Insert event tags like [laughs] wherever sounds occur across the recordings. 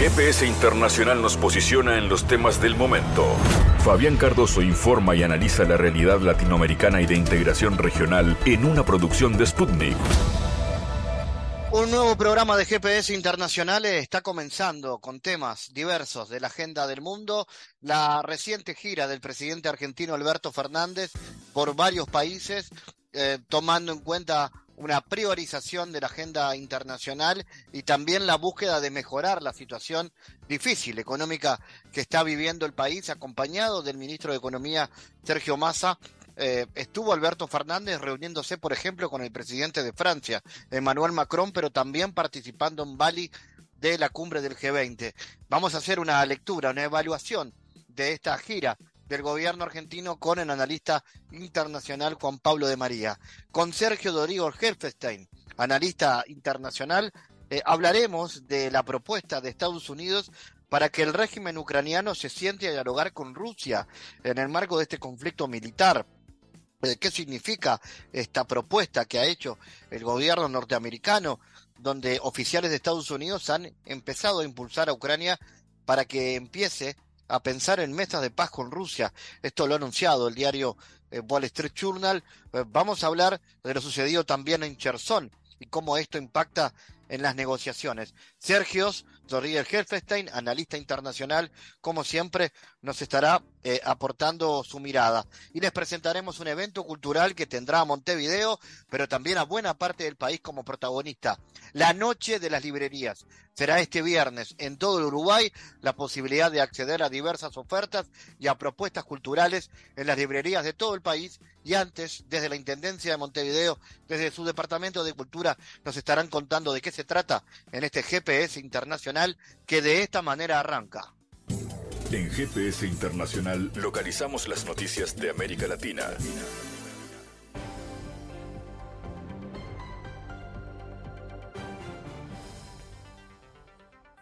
GPS Internacional nos posiciona en los temas del momento. Fabián Cardoso informa y analiza la realidad latinoamericana y de integración regional en una producción de Sputnik. Un nuevo programa de GPS Internacional está comenzando con temas diversos de la agenda del mundo. La reciente gira del presidente argentino Alberto Fernández por varios países, eh, tomando en cuenta una priorización de la agenda internacional y también la búsqueda de mejorar la situación difícil económica que está viviendo el país, acompañado del ministro de Economía Sergio Massa. Eh, estuvo Alberto Fernández reuniéndose, por ejemplo, con el presidente de Francia, Emmanuel Macron, pero también participando en Bali de la cumbre del G20. Vamos a hacer una lectura, una evaluación de esta gira del gobierno argentino con el analista internacional Juan Pablo de María. Con Sergio Dorigo Herfestein, analista internacional, eh, hablaremos de la propuesta de Estados Unidos para que el régimen ucraniano se siente a dialogar con Rusia en el marco de este conflicto militar. Eh, ¿Qué significa esta propuesta que ha hecho el gobierno norteamericano, donde oficiales de Estados Unidos han empezado a impulsar a Ucrania para que empiece a pensar en mesas de paz con Rusia. Esto lo ha anunciado el diario eh, Wall Street Journal. Eh, vamos a hablar de lo sucedido también en Cherson y cómo esto impacta en las negociaciones. Sergio Rodríguez Helfestein, analista internacional, como siempre, nos estará eh, aportando su mirada. Y les presentaremos un evento cultural que tendrá a Montevideo, pero también a buena parte del país como protagonista. La Noche de las Librerías. Será este viernes en todo el Uruguay la posibilidad de acceder a diversas ofertas y a propuestas culturales en las librerías de todo el país. Y antes, desde la Intendencia de Montevideo, desde su Departamento de Cultura, nos estarán contando de qué se trata en este GPS internacional que de esta manera arranca. En GPS Internacional localizamos las noticias de América Latina.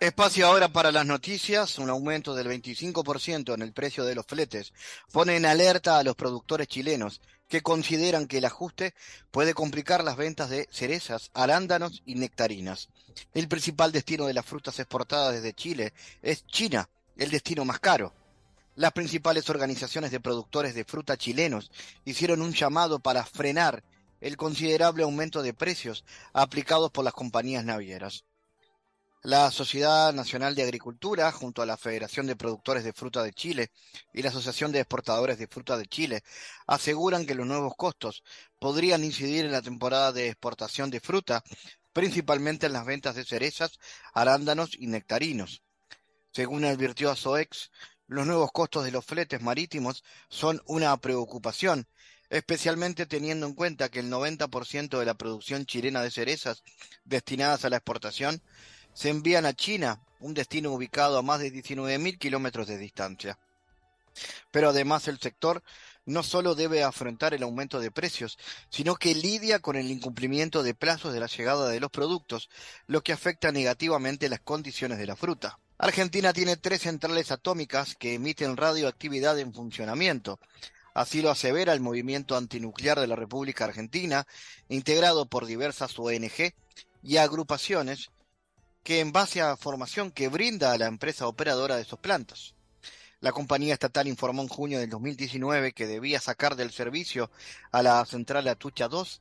Espacio ahora para las noticias. Un aumento del 25% en el precio de los fletes pone en alerta a los productores chilenos que consideran que el ajuste puede complicar las ventas de cerezas, arándanos y nectarinas. El principal destino de las frutas exportadas desde Chile es China, el destino más caro. Las principales organizaciones de productores de fruta chilenos hicieron un llamado para frenar el considerable aumento de precios aplicados por las compañías navieras. La Sociedad Nacional de Agricultura, junto a la Federación de Productores de Fruta de Chile y la Asociación de Exportadores de Fruta de Chile, aseguran que los nuevos costos podrían incidir en la temporada de exportación de fruta, principalmente en las ventas de cerezas, arándanos y nectarinos. Según advirtió Soex, los nuevos costos de los fletes marítimos son una preocupación, especialmente teniendo en cuenta que el 90% de la producción chilena de cerezas destinadas a la exportación se envían a China, un destino ubicado a más de 19.000 kilómetros de distancia. Pero además el sector no solo debe afrontar el aumento de precios, sino que lidia con el incumplimiento de plazos de la llegada de los productos, lo que afecta negativamente las condiciones de la fruta. Argentina tiene tres centrales atómicas que emiten radioactividad en funcionamiento. Así lo asevera el movimiento antinuclear de la República Argentina, integrado por diversas ONG y agrupaciones que en base a formación que brinda a la empresa operadora de esos plantas. La compañía estatal informó en junio del 2019 que debía sacar del servicio a la central Atucha 2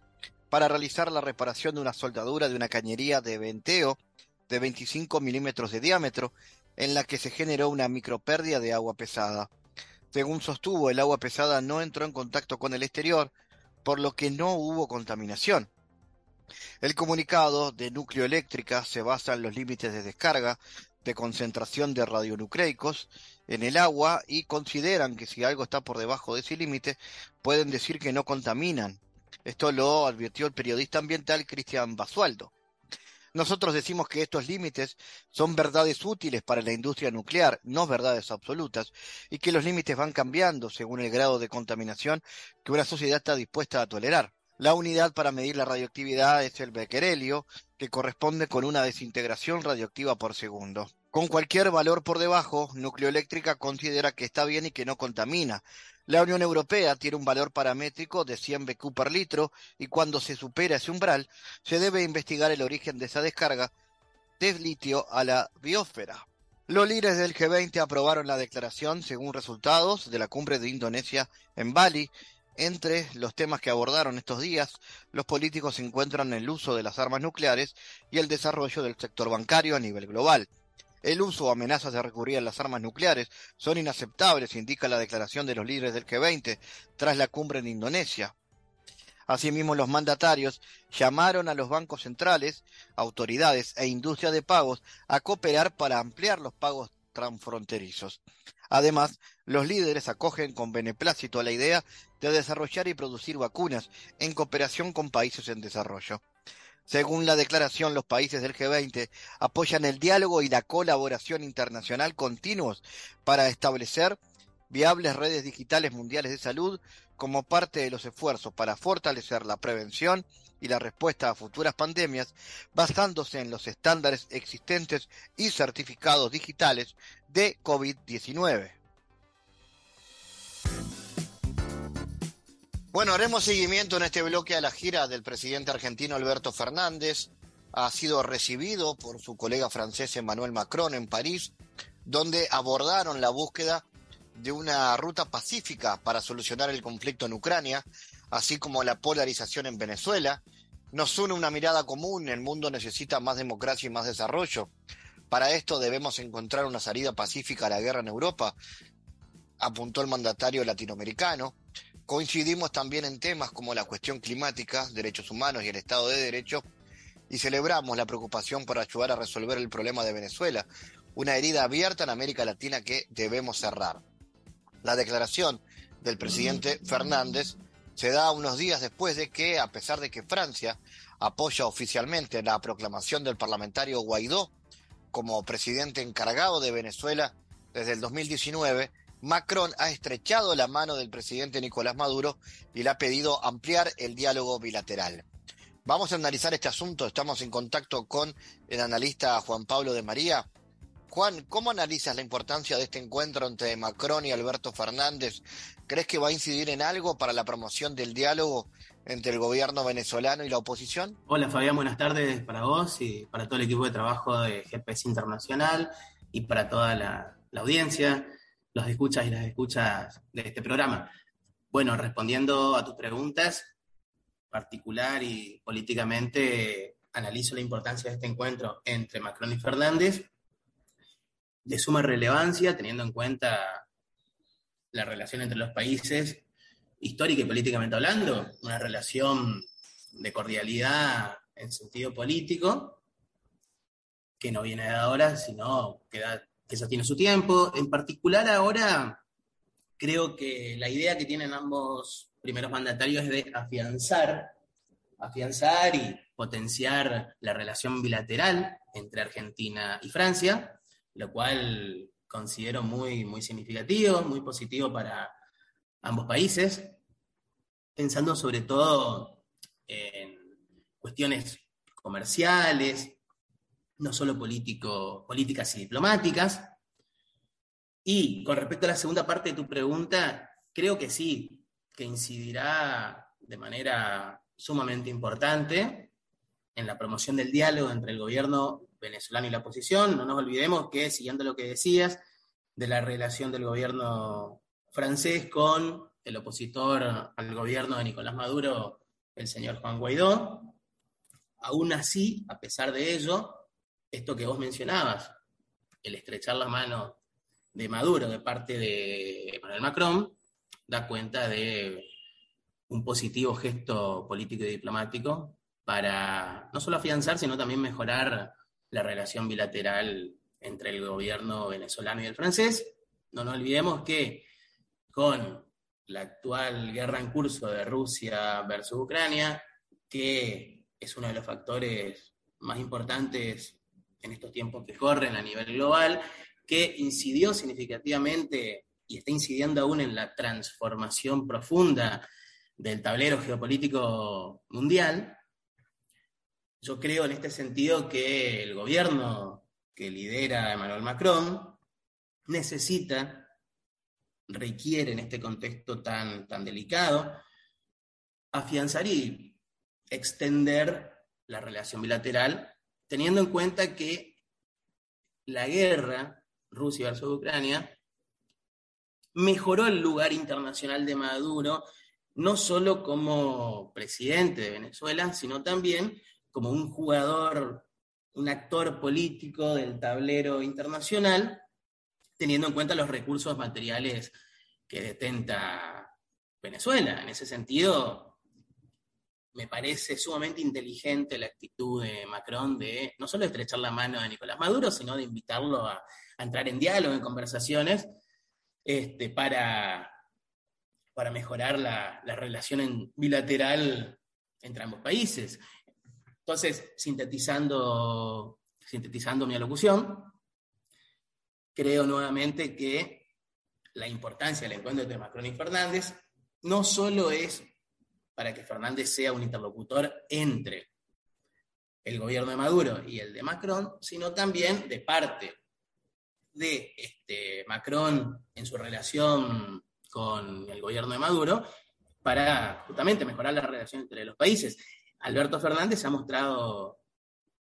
para realizar la reparación de una soldadura de una cañería de venteo de 25 milímetros de diámetro en la que se generó una micropérdida de agua pesada. Según sostuvo, el agua pesada no entró en contacto con el exterior, por lo que no hubo contaminación. El comunicado de núcleo eléctrica se basa en los límites de descarga de concentración de radionucleicos en el agua y consideran que si algo está por debajo de ese límite, pueden decir que no contaminan. Esto lo advirtió el periodista ambiental Cristian Basualdo. Nosotros decimos que estos límites son verdades útiles para la industria nuclear, no verdades absolutas, y que los límites van cambiando según el grado de contaminación que una sociedad está dispuesta a tolerar. La unidad para medir la radioactividad es el becquerelio, que corresponde con una desintegración radioactiva por segundo. Con cualquier valor por debajo, Nucleoeléctrica considera que está bien y que no contamina. La Unión Europea tiene un valor paramétrico de 100 BQ per litro y cuando se supera ese umbral, se debe investigar el origen de esa descarga de litio a la biosfera. Los líderes del G20 aprobaron la declaración según resultados de la cumbre de Indonesia en Bali. Entre los temas que abordaron estos días, los políticos encuentran el uso de las armas nucleares y el desarrollo del sector bancario a nivel global. El uso o amenazas de recurrir a las armas nucleares son inaceptables, indica la declaración de los líderes del G20 tras la cumbre en Indonesia. Asimismo, los mandatarios llamaron a los bancos centrales, autoridades e industria de pagos a cooperar para ampliar los pagos transfronterizos. Además, los líderes acogen con beneplácito la idea de desarrollar y producir vacunas en cooperación con países en desarrollo. Según la declaración, los países del G20 apoyan el diálogo y la colaboración internacional continuos para establecer viables redes digitales mundiales de salud como parte de los esfuerzos para fortalecer la prevención y la respuesta a futuras pandemias basándose en los estándares existentes y certificados digitales de COVID-19. Bueno, haremos seguimiento en este bloque a la gira del presidente argentino Alberto Fernández. Ha sido recibido por su colega francés Emmanuel Macron en París, donde abordaron la búsqueda de una ruta pacífica para solucionar el conflicto en Ucrania, así como la polarización en Venezuela. Nos une una mirada común, el mundo necesita más democracia y más desarrollo. Para esto debemos encontrar una salida pacífica a la guerra en Europa, apuntó el mandatario latinoamericano. Coincidimos también en temas como la cuestión climática, derechos humanos y el Estado de Derecho, y celebramos la preocupación por ayudar a resolver el problema de Venezuela, una herida abierta en América Latina que debemos cerrar. La declaración del presidente Fernández se da unos días después de que, a pesar de que Francia apoya oficialmente la proclamación del parlamentario Guaidó como presidente encargado de Venezuela desde el 2019, Macron ha estrechado la mano del presidente Nicolás Maduro y le ha pedido ampliar el diálogo bilateral. Vamos a analizar este asunto. Estamos en contacto con el analista Juan Pablo de María. Juan, ¿cómo analizas la importancia de este encuentro entre Macron y Alberto Fernández? ¿Crees que va a incidir en algo para la promoción del diálogo entre el gobierno venezolano y la oposición? Hola Fabián, buenas tardes para vos y para todo el equipo de trabajo de GPS Internacional y para toda la, audiencia, los escuchas y las escuchas de este programa. Bueno, respondiendo a tus preguntas, particular y políticamente analizo la importancia de este encuentro entre Macron y Fernández de suma relevancia, teniendo en cuenta la relación entre los países, histórica y políticamente hablando, una relación de cordialidad en sentido político, que no viene de ahora, sino que, que eso tiene su tiempo. En particular ahora, creo que la idea que tienen ambos primeros mandatarios es de afianzar, afianzar y potenciar la relación bilateral entre Argentina y Francia, lo cual considero muy, muy significativo, muy positivo para ambos países, pensando sobre todo en cuestiones comerciales, no solo políticas y diplomáticas. Y con respecto a la segunda parte de tu pregunta, creo que sí, que incidirá de manera sumamente importante en la promoción del diálogo entre el gobierno venezolano y la oposición. No nos olvidemos que, siguiendo lo que decías, de la relación del gobierno francés con el opositor al gobierno de Nicolás Maduro, el señor Juan Guaidó. Aún así, a pesar de ello, esto que vos mencionabas, el estrechar la mano de Maduro de parte de Emmanuel Macron, da cuenta de un positivo gesto político y diplomático para no solo afianzar, sino también mejorar la relación bilateral entre el gobierno venezolano y el francés. No nos olvidemos que con la actual guerra en curso de Rusia versus Ucrania, que es uno de los factores más importantes en estos tiempos que corren a nivel global, que incidió significativamente y está incidiendo aún en la transformación profunda del tablero geopolítico mundial, yo creo en este sentido que el gobierno que lidera Emmanuel Macron necesita, requiere en este contexto tan, tan delicado, afianzar y extender la relación bilateral, teniendo en cuenta que la guerra Rusia versus Ucrania, mejoró el lugar internacional de Maduro, no solo como presidente de Venezuela, sino también como un jugador, un actor político del tablero internacional, teniendo en cuenta los recursos materiales que detenta Venezuela. En ese sentido, me parece sumamente inteligente la actitud de Macron de no solo estrechar la mano de Nicolás Maduro, sino de invitarlo a, a entrar en diálogo, en conversaciones, este, para, para mejorar la, relación bilateral entre ambos países. Entonces, sintetizando, sintetizando mi alocución, creo nuevamente que la importancia del encuentro entre Macron y Fernández no solo es para que Fernández sea un interlocutor entre el gobierno de Maduro y el de Macron, sino también de parte de este, Macron en su relación con el gobierno de Maduro para justamente mejorar la relación entre los países. Alberto Fernández se ha mostrado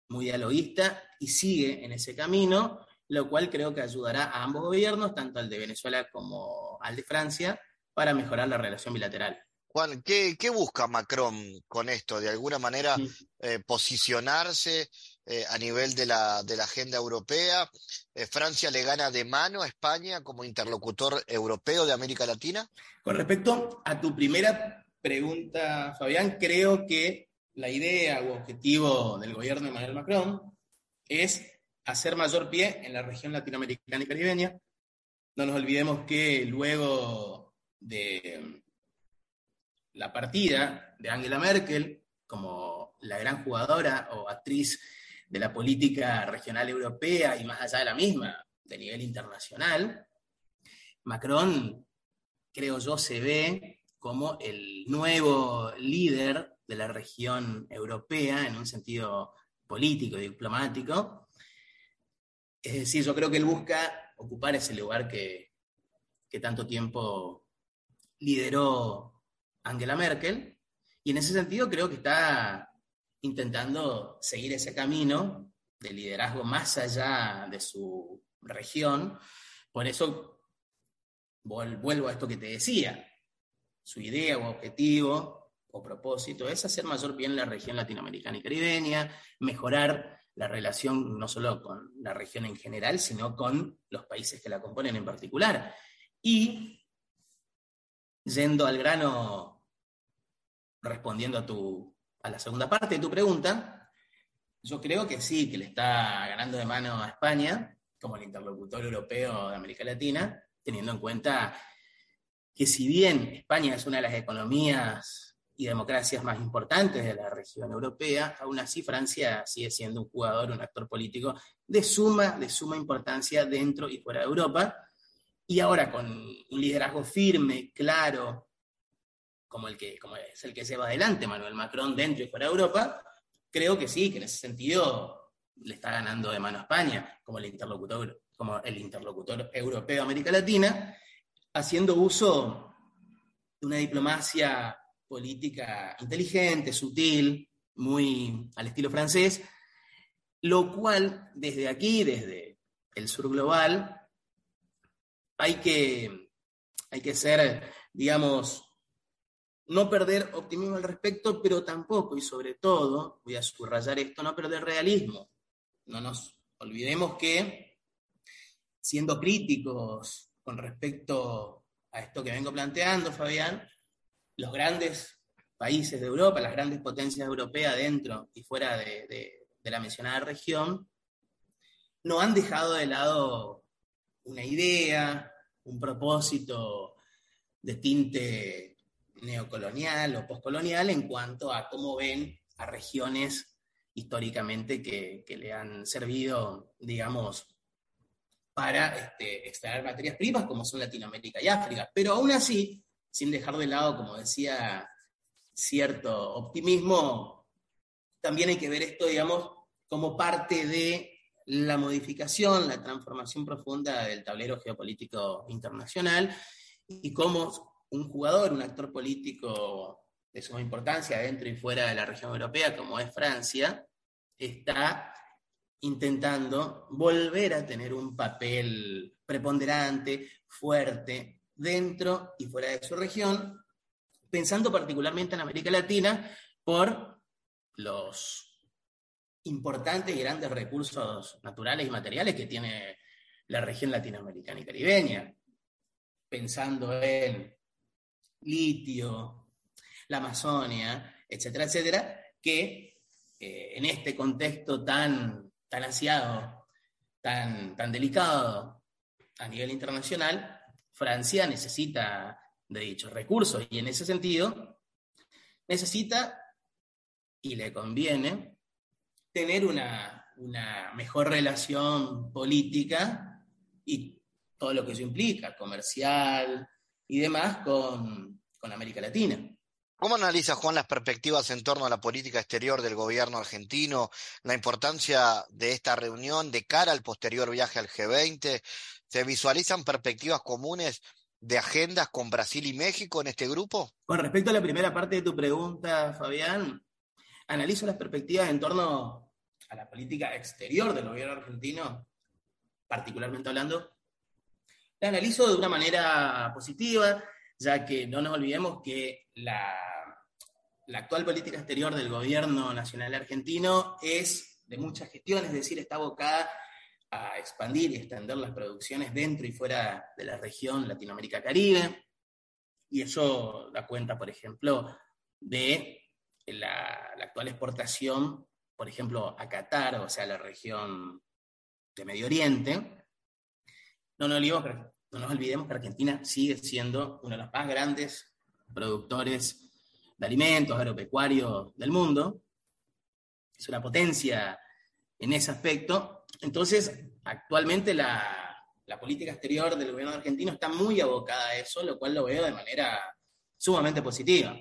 muy dialoguista y sigue en ese camino, lo cual creo que ayudará a ambos gobiernos, tanto al de Venezuela como al de Francia, para mejorar la relación bilateral. Juan, ¿qué, busca Macron con esto? ¿De alguna manera eh, posicionarse eh, a nivel de la, de la agenda europea. Eh, Francia le gana de mano a España como interlocutor europeo de América Latina. Con respecto a tu primera pregunta, Fabián, creo que la idea u objetivo del gobierno de Emmanuel Macron es hacer mayor pie en la región latinoamericana y caribeña. No nos olvidemos que luego de la partida de Angela Merkel como la gran jugadora o actriz de la política regional europea y más allá de la misma, de nivel internacional, Macron, creo yo, se ve como el nuevo líder de la región europea en un sentido político y diplomático. Es decir, yo creo que él busca ocupar ese lugar que, que tanto tiempo lideró Angela Merkel, y en ese sentido creo que está intentando seguir ese camino de liderazgo más allá de su región. Por eso vuelvo a esto que te decía. Su idea o objetivo o propósito es hacer mayor bien la región latinoamericana y caribeña, mejorar la relación no solo con la región en general, sino con los países que la componen en particular. Y, yendo al grano, respondiendo a tu a la segunda parte de tu pregunta, yo creo que sí, que le está ganando de mano a España como el interlocutor europeo de América Latina, teniendo en cuenta que si bien España es una de las economías y democracias más importantes de la región europea, aún así Francia sigue siendo un jugador, un actor político de suma, de suma importancia dentro y fuera de Europa. Y ahora con un liderazgo firme, claro, como el que es el que se va adelante Manuel Macron dentro y fuera de Europa, creo que sí, que en ese sentido le está ganando de mano a España como el interlocutor, como el interlocutor europeo América Latina, haciendo uso de una diplomacia política inteligente, sutil, muy al estilo francés, lo cual desde aquí, desde el sur global, hay que, hay que ser, digamos, no perder optimismo al respecto, pero tampoco y sobre todo, voy a subrayar esto, no perder realismo. No nos olvidemos que, siendo críticos con respecto a esto que vengo planteando, Fabián, los grandes países de Europa, las grandes potencias europeas dentro y fuera de, de la mencionada región, no han dejado de lado una idea, un propósito de tinte neocolonial o postcolonial en cuanto a cómo ven a regiones históricamente que, le han servido, digamos, para este, extraer materias primas, como son Latinoamérica y África. Pero aún así, sin dejar de lado, como decía, cierto optimismo, también hay que ver esto, digamos, como parte de la modificación, la transformación profunda del tablero geopolítico internacional y cómo un jugador, un actor político de suma importancia dentro y fuera de la región europea, como es Francia, está intentando volver a tener un papel preponderante, fuerte, dentro y fuera de su región, pensando particularmente en América Latina por los importantes y grandes recursos naturales y materiales que tiene la región latinoamericana y caribeña, pensando en litio, la Amazonia, etcétera, etcétera, que eh, en este contexto tan, tan ansiado, tan, tan delicado a nivel internacional, Francia necesita de dichos recursos y en ese sentido necesita y le conviene tener una, una mejor relación política y todo lo que eso implica, comercial y demás, con, con América Latina. ¿Cómo analiza Juan las perspectivas en torno a la política exterior del gobierno argentino, la importancia de esta reunión de cara al posterior viaje al G20? ¿Se visualizan perspectivas comunes de agendas con Brasil y México en este grupo? Con respecto a la primera parte de tu pregunta, Fabián, analizo las perspectivas en torno a la política exterior del gobierno argentino, particularmente hablando. La analizo de una manera positiva, ya que no nos olvidemos que la, la actual política exterior del gobierno nacional argentino es de mucha gestión, es decir, está abocada a expandir y extender las producciones dentro y fuera de la región Latinoamérica-Caribe. Y eso da cuenta, por ejemplo, de la, actual exportación, por ejemplo, a Qatar, o sea, la región de Medio Oriente. No nos olvidemos no nos olvidemos que Argentina sigue siendo uno de los más grandes productores de alimentos agropecuarios del mundo. Es una potencia en ese aspecto. Entonces, actualmente la, política exterior del gobierno argentino está muy abocada a eso, lo cual lo veo de manera sumamente positiva.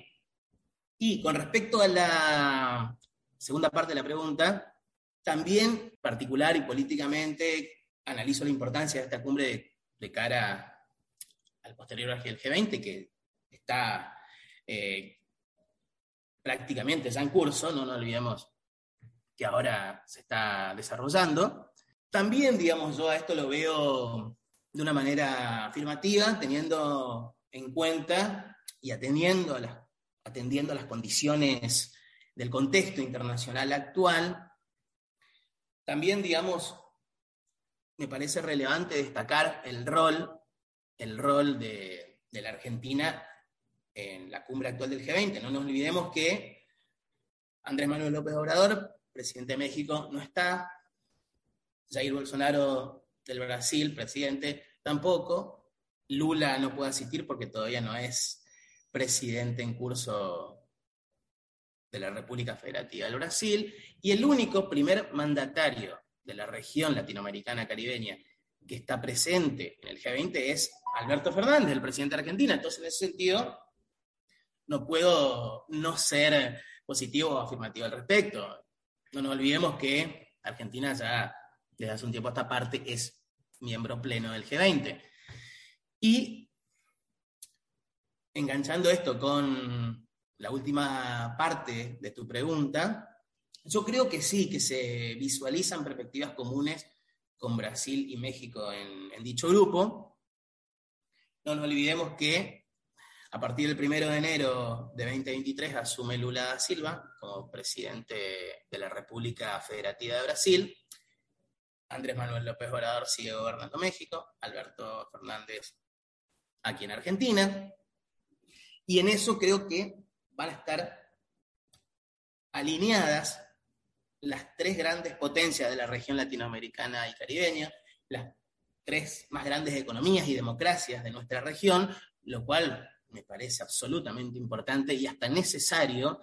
Y con respecto a la segunda parte de la pregunta, también particular y políticamente analizo la importancia de esta cumbre de, cara al posterior G20, que está eh, prácticamente ya en curso, no nos olvidemos que ahora se está desarrollando. También, digamos, yo a esto lo veo de una manera afirmativa, teniendo en cuenta y atendiendo a las, atendiendo a las condiciones del contexto internacional actual. También, digamos, me parece relevante destacar el rol, el rol de, de la Argentina en la cumbre actual del G20. No nos olvidemos que Andrés Manuel López Obrador presidente de México, no está. Jair Bolsonaro del Brasil, presidente, tampoco. Lula no puede asistir porque todavía no es presidente en curso de la República Federativa del Brasil. Y el único primer mandatario de la región latinoamericana caribeña que está presente en el G20 es Alberto Fernández, el presidente de Argentina. Entonces, en ese sentido, no puedo no ser positivo o afirmativo al respecto. No nos olvidemos que Argentina ya desde hace un tiempo a esta parte es miembro pleno del G20. Y enganchando esto con la última parte de tu pregunta, yo creo que sí, que se visualizan perspectivas comunes con Brasil y México en, dicho grupo. No nos olvidemos que a partir del 1 de enero de 2023 asume Lula da Silva como presidente de la República Federativa de Brasil. Andrés Manuel López Obrador sigue gobernando México, Alberto Fernández aquí en Argentina. Y en eso creo que van a estar alineadas las tres grandes potencias de la región latinoamericana y caribeña, las tres más grandes economías y democracias de nuestra región, lo cual me parece absolutamente importante y hasta necesario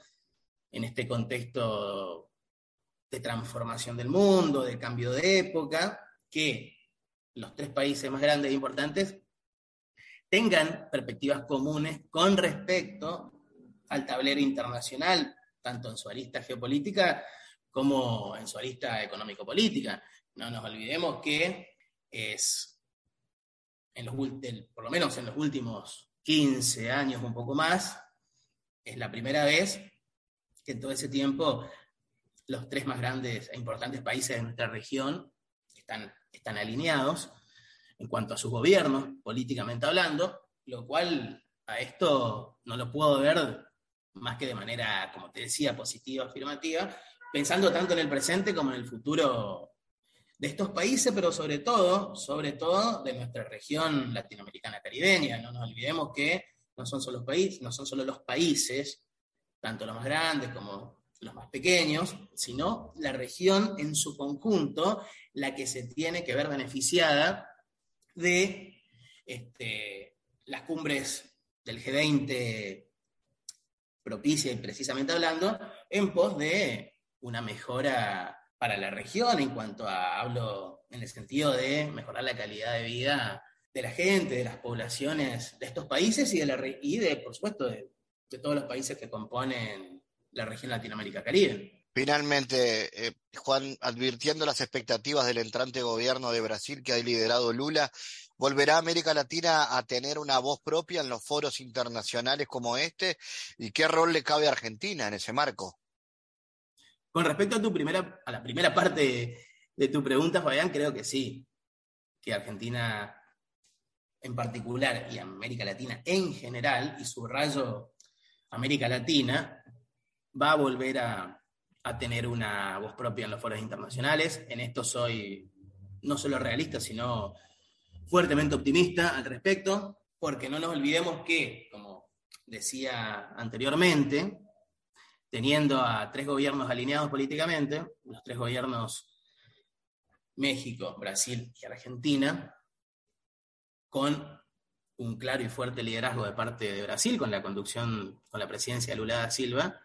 en este contexto de transformación del mundo, de cambio de época, que los tres países más grandes e importantes tengan perspectivas comunes con respecto al tablero internacional, tanto en su arista geopolítica como en su arista económico-política. No nos olvidemos que es, en los, por lo menos en los últimos 15 años, un poco más, es la primera vez que en todo ese tiempo los tres más grandes e importantes países de nuestra región están, están alineados en cuanto a sus gobiernos, políticamente hablando, lo cual a esto no lo puedo ver más que de manera, como te decía, positiva, afirmativa, pensando tanto en el presente como en el futuro de estos países, pero sobre todo, sobre todo de nuestra región latinoamericana caribeña. No nos olvidemos que no son solo los países, no son solo los países, tanto los más grandes como los más pequeños, sino la región en su conjunto, la que se tiene que ver beneficiada de este, las cumbres del G20 propicia y precisamente hablando, en pos de una mejora para la región en cuanto a, hablo en el sentido de mejorar la calidad de vida de la gente, de las poblaciones de estos países y de, la, y de por supuesto, de, todos los países que componen la región Latinoamérica-Caribe. Finalmente, eh, Juan, advirtiendo las expectativas del entrante gobierno de Brasil que ha liderado Lula, ¿volverá América Latina a tener una voz propia en los foros internacionales como este? ¿Y qué rol le cabe a Argentina en ese marco? Con respecto a, tu primera, a la primera parte de tu pregunta, Fabián, creo que sí, que Argentina en particular y América Latina en general, y subrayo América Latina, va a volver a, a tener una voz propia en los foros internacionales. En esto soy no solo realista, sino fuertemente optimista al respecto, porque no nos olvidemos que, como decía anteriormente, teniendo a tres gobiernos alineados políticamente, los tres gobiernos México, Brasil y Argentina, con un claro y fuerte liderazgo de parte de Brasil, con la conducción, con la presidencia de Lula da Silva,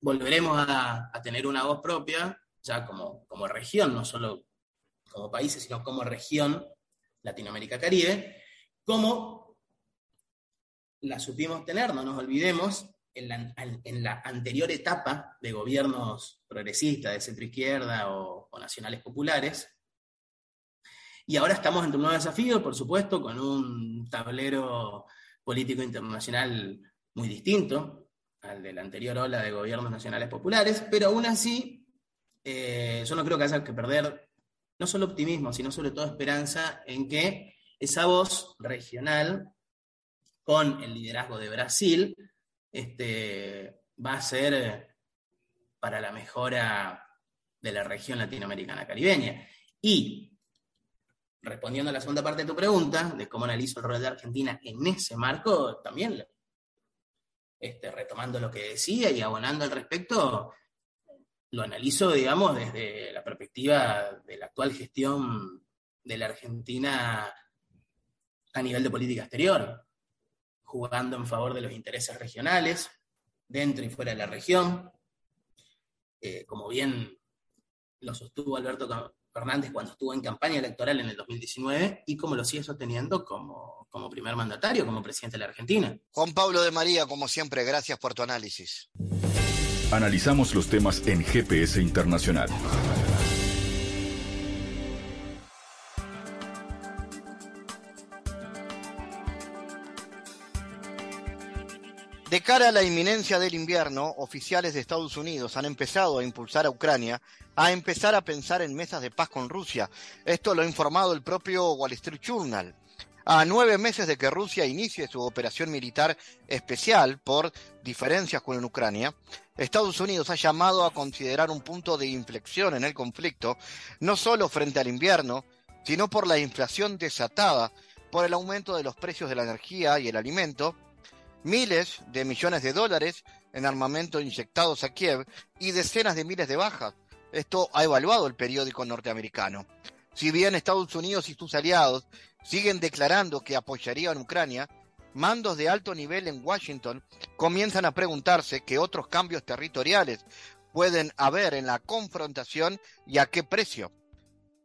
volveremos a, tener una voz propia, ya como, como región, no solo como países, sino como región Latinoamérica-Caribe, como la supimos tener, no nos olvidemos, en la, anterior etapa de gobiernos progresistas, de centro-izquierda o, o, nacionales populares. Y ahora estamos ante un nuevo desafío, por supuesto, con un tablero político internacional muy distinto, al de la anterior ola de gobiernos nacionales populares, pero aún así eh, yo no creo que haya que perder no solo optimismo, sino sobre todo esperanza en que esa voz regional, con el liderazgo de Brasil, este, va a ser para la mejora de la región latinoamericana caribeña. Y respondiendo a la segunda parte de tu pregunta, de cómo analizo el rol de Argentina en ese marco, también este, retomando lo que decía y abonando al respecto, lo analizo, digamos, desde la perspectiva de la actual gestión de la Argentina a nivel de política exterior, jugando en favor de los intereses regionales, dentro y fuera de la región. Eh, como bien lo sostuvo Alberto Fernández cuando estuvo en campaña electoral en el 2019 y como lo sigue sosteniendo como, como primer mandatario, como presidente de la Argentina. Juan Pablo de María, como siempre, gracias por tu análisis. Analizamos los temas en GPS Internacional. De cara a la inminencia del invierno, oficiales de Estados Unidos han empezado a impulsar a Ucrania a empezar a pensar en mesas de paz con Rusia. Esto lo ha informado el propio Wall Street Journal. A nueve meses de que Rusia inicie su operación militar especial por diferencias con Ucrania, Estados Unidos ha llamado a considerar un punto de inflexión en el conflicto, no solo frente al invierno, sino por la inflación desatada por el aumento de los precios de la energía y el alimento, miles de millones de dólares en armamento inyectados a Kiev y decenas de miles de bajas. Esto ha evaluado el periódico norteamericano. Si bien Estados Unidos y sus aliados siguen declarando que apoyarían a Ucrania, mandos de alto nivel en Washington comienzan a preguntarse qué otros cambios territoriales pueden haber en la confrontación y a qué precio.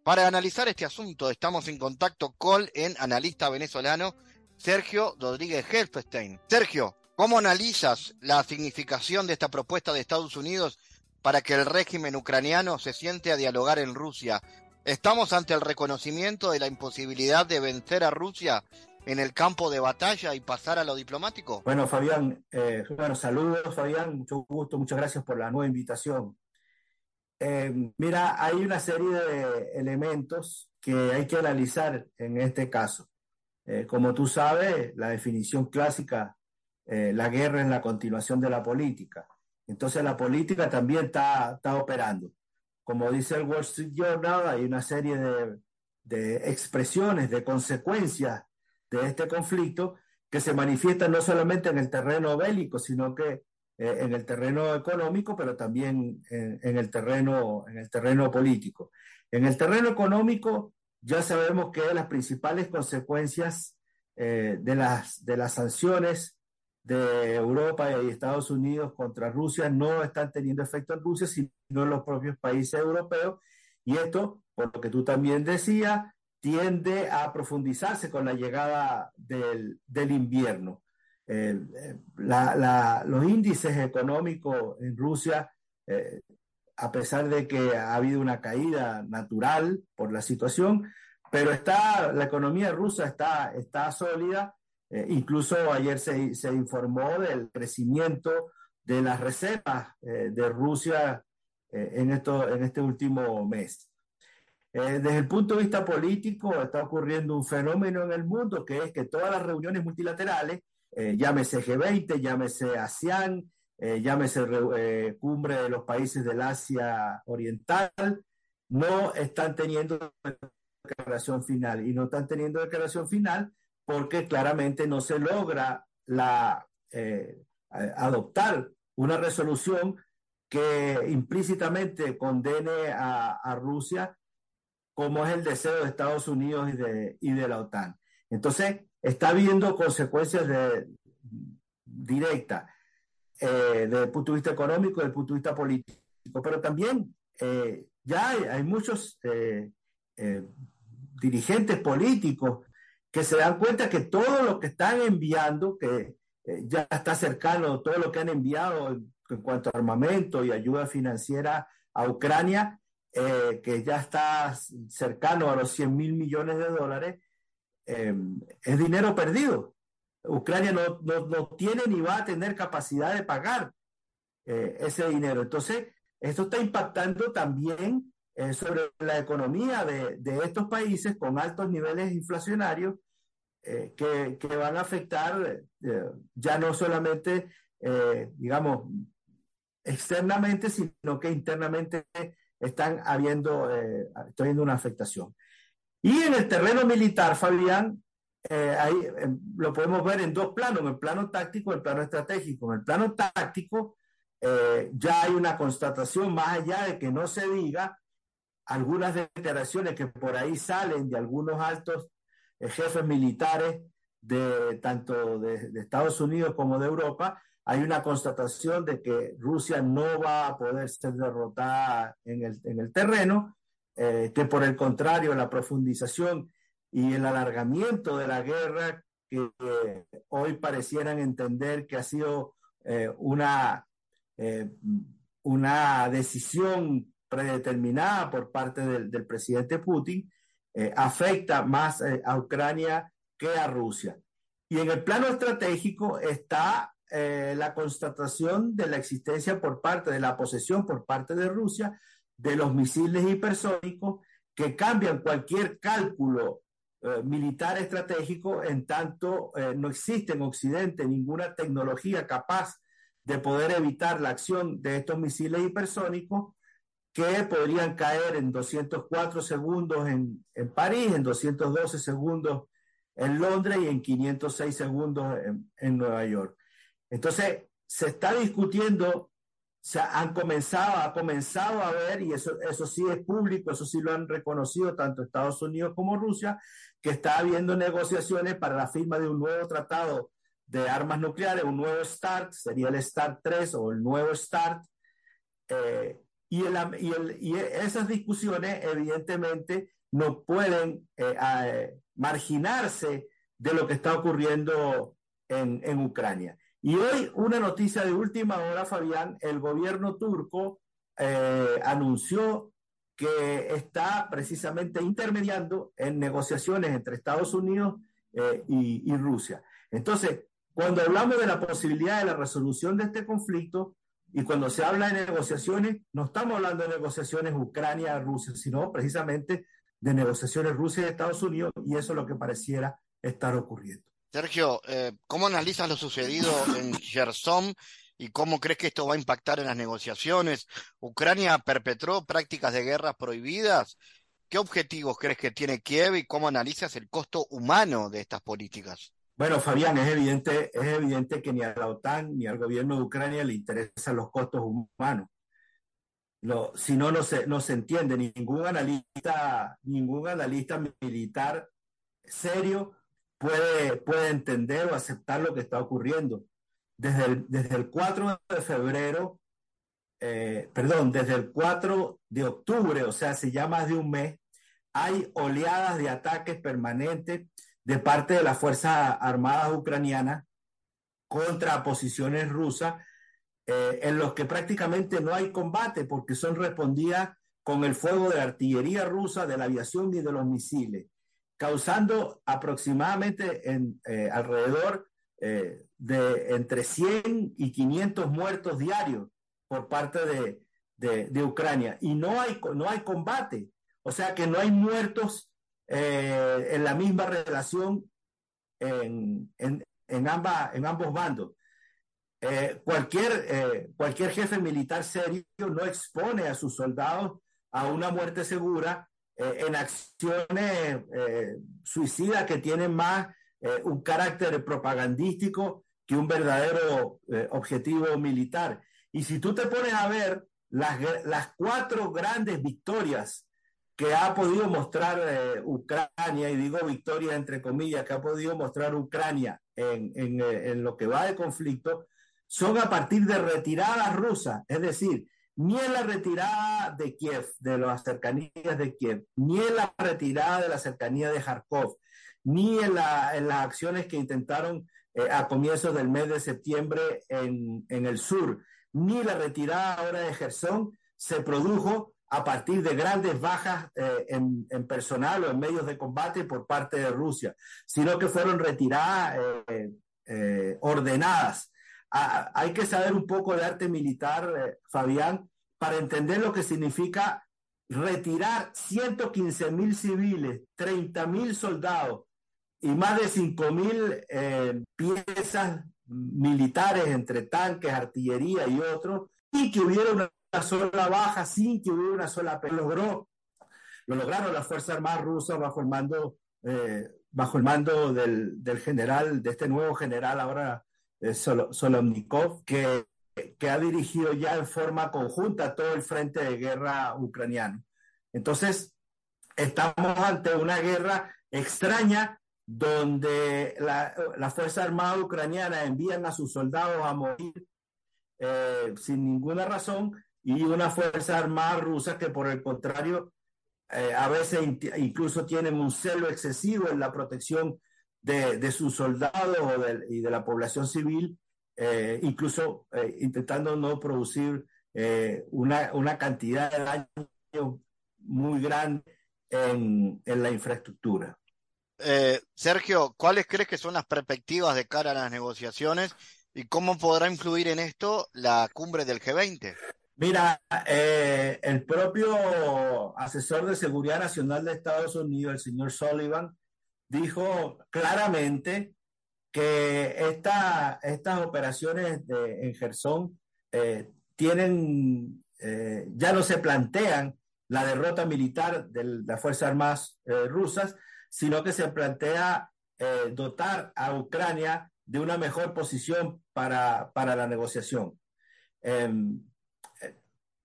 Para analizar este asunto estamos en contacto con el analista venezolano Sergio Rodríguez Helfestein. Sergio, ¿cómo analizas la significación de esta propuesta de Estados Unidos para que el régimen ucraniano se siente a dialogar en Rusia? ¿Estamos ante el reconocimiento de la imposibilidad de vencer a Rusia en el campo de batalla y pasar a lo diplomático? Bueno, Fabián, eh, bueno, saludos, Fabián, mucho gusto, muchas gracias por la nueva invitación. Eh, mira, hay una serie de elementos que hay que analizar en este caso. Eh, como tú sabes, la definición clásica, la guerra es la continuación de la política. Entonces la política también está, está operando. Como dice el Wall Street Journal, hay una serie de, de expresiones, de consecuencias de este conflicto que se manifiesta no solamente en el terreno bélico, sino que eh, en el terreno económico, pero también en, el terreno, en el terreno político. En el terreno económico ya sabemos que las principales consecuencias eh, de, las, de las sanciones de Europa y Estados Unidos contra Rusia no están teniendo efecto en Rusia, sino en los propios países europeos. Y esto, por lo que tú también decías, tiende a profundizarse con la llegada del, invierno. Eh, los índices económicos en Rusia, eh, a pesar de que ha habido una caída natural por la situación, pero está, la economía rusa está, está sólida. Eh, incluso ayer se, se, informó del crecimiento de las reservas de Rusia en, esto, en este último mes. Eh, desde el punto de vista político, está ocurriendo un fenómeno en el mundo que es que todas las reuniones multilaterales, eh, llámese G20, llámese ASEAN, eh, llámese Cumbre de los Países del Asia Oriental, no están teniendo declaración final. Y no están teniendo declaración final porque claramente no se logra la, adoptar una resolución que implícitamente condene a, Rusia como es el deseo de Estados Unidos y de, la OTAN. Entonces, está habiendo consecuencias directas eh, desde el punto de vista económico, desde punto de vista político, pero también eh, ya hay, muchos eh, dirigentes políticos que se dan cuenta que todo lo que están enviando, que ya está cercano, todo lo que han enviado en, cuanto a armamento y ayuda financiera a Ucrania, que ya está cercano a los 100 mil millones de dólares, eh, es dinero perdido. Ucrania no, no, tiene ni va a tener capacidad de pagar eh, ese dinero. Entonces, esto está impactando también sobre la economía de, de, estos países con altos niveles inflacionarios que, que, van a afectar ya no solamente, digamos, externamente, sino que internamente están habiendo, eh, viendo una afectación. Y en el terreno militar, Fabián, eh, ahí eh, lo podemos ver en dos planos, en el plano táctico y el plano estratégico. En el plano táctico eh, ya hay una constatación más allá de que no se diga algunas declaraciones que por ahí salen de algunos altos jefes militares de tanto de, de Estados Unidos como de Europa, hay una constatación de que Rusia no va a poder ser derrotada en el, en el terreno, eh, que por el contrario la profundización y el alargamiento de la guerra que hoy parecieran entender que ha sido eh, una, eh, una decisión predeterminada por parte del, del presidente Putin, afecta más a Ucrania que a Rusia. Y en el plano estratégico está eh, la constatación de la existencia por parte de la posesión por parte de Rusia de los misiles hipersónicos que cambian cualquier cálculo eh, militar estratégico en tanto eh, no existe en Occidente ninguna tecnología capaz de poder evitar la acción de estos misiles hipersónicos que podrían caer en 204 segundos en, en París, en 212 segundos en Londres y en 506 segundos en, en Nueva York. Entonces, se está discutiendo, se han comenzado, ha comenzado a ver, y eso, eso sí es público, eso sí lo han reconocido tanto Estados Unidos como Rusia, que está habiendo negociaciones para la firma de un nuevo tratado de armas nucleares, un nuevo START, sería el START 3 o el nuevo START. Eh, y, y, esas discusiones, evidentemente, no pueden eh, marginarse de lo que está ocurriendo en, en Ucrania. Y hoy una noticia de última hora, Fabián, el gobierno turco eh, anunció que está precisamente intermediando en negociaciones entre Estados Unidos y, y Rusia. Entonces, cuando hablamos de la posibilidad de la resolución de este conflicto, y cuando se habla de negociaciones, no estamos hablando de negociaciones Ucrania-Rusia, sino precisamente de negociaciones Rusia y Estados Unidos, y eso es lo que pareciera estar ocurriendo. Sergio, eh, ¿cómo analizas lo sucedido en Kherson y cómo crees que esto va a impactar en las negociaciones? ¿Ucrania perpetró prácticas de guerra prohibidas? ¿Qué objetivos crees que tiene Kiev y cómo analizas el costo humano de estas políticas? Bueno, Fabián, es evidente, es evidente que ni a la OTAN ni al gobierno de Ucrania le interesan los costos humanos. si no, no se, no se entiende. Ningún analista, ningún analista militar serio puede, puede entender o aceptar lo que está ocurriendo. Desde el, desde el 4 de febrero, eh, perdón, desde el 4 de octubre, o sea, hace ya más de un mes, hay oleadas de ataques permanentes de parte de las Fuerzas Armadas ucranianas contra posiciones rusas, eh, en los que prácticamente no hay combate porque son respondidas con el fuego de artillería rusa, de la aviación y de los misiles, causando aproximadamente en, eh, alrededor eh, de entre 100 y 500 muertos diarios por parte de, de, Ucrania. Y no hay, no hay combate, o sea que no hay muertos eh, en la misma relación en, en, en, ambas, en ambos bandos. Eh, cualquier, cualquier jefe militar serio no expone a sus soldados a una muerte segura en acciones suicidas que tienen más un carácter propagandístico que un verdadero objetivo militar. Y si tú te pones a ver las, las cuatro grandes victorias que ha podido mostrar eh, Ucrania, y digo victoria entre comillas, que ha podido mostrar Ucrania en, en, eh, en, lo que va de conflicto, son a partir de retiradas rusas, es decir, ni en la retirada de Kiev, de las cercanías de Kiev, ni en la retirada de la cercanía de Kharkov, ni en, la, en las acciones que intentaron eh, a comienzos del mes de septiembre en, el sur, ni la retirada ahora de Gerson, se produjo a partir de grandes bajas eh, en, personal o en medios de combate por parte de Rusia, sino que fueron retiradas eh, ordenadas. hay que saber un poco de arte militar, Fabián, para entender lo que significa retirar 115 mil civiles, 30 mil soldados y más de 5 mil piezas militares entre tanques, artillería y otros, y que hubiera una sola baja sin que hubiera una sola pero logró. Lo lograron las fuerzas armadas rusas bajo el mando eh, bajo el mando del, del, general de este nuevo general ahora eh, Solomnikov que, que ha dirigido ya en forma conjunta todo el frente de guerra ucraniano. Entonces estamos ante una guerra extraña donde la, la Fuerza Armada Ucraniana envían a sus soldados a morir eh, sin ninguna razón y una fuerza armada rusa que por el contrario eh, a veces incluso tienen un celo excesivo en la protección de, sus soldados y de la población civil, eh, incluso intentando no producir una, una, cantidad de daño muy grande en, en la infraestructura. Sergio, ¿cuáles crees que son las perspectivas de cara a las negociaciones y cómo podrá influir en esto la cumbre del G20? Mira, eh, el propio asesor de seguridad nacional de Estados Unidos, el señor Sullivan, dijo claramente que esta, estas operaciones de, en Gerson eh, tienen, eh, ya no se plantean la derrota militar de las Fuerzas Armadas rusas, sino que se plantea dotar a Ucrania de una mejor posición para, para la negociación. Em,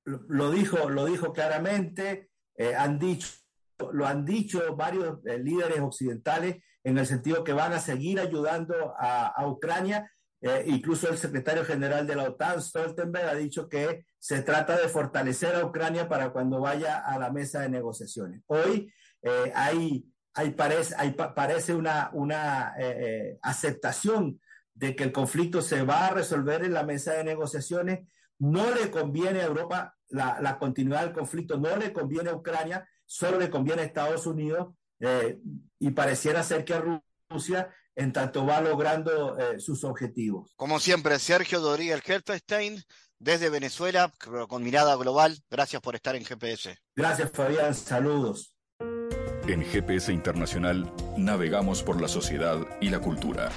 lo dijo, lo dijo claramente, eh, han dicho, lo han dicho varios eh, líderes occidentales en el sentido que van a seguir ayudando a, Ucrania. Eh, incluso el secretario general de la OTAN, Stoltenberg, ha dicho que se trata de fortalecer a Ucrania para cuando vaya a la mesa de negociaciones. Hoy hay, hay, parece, hay, parece una, una aceptación de que el conflicto se va a resolver en la mesa de negociaciones. No le conviene a Europa la, continuidad del conflicto no le conviene a Ucrania, solo le conviene a Estados Unidos eh, y pareciera ser que a Rusia en tanto va logrando eh, sus objetivos. Como siempre, Sergio Doriel Helfestein, desde Venezuela, con mirada global. Gracias por estar en GPS. Gracias, Fabián. Saludos. En GPS Internacional navegamos por la sociedad y la cultura.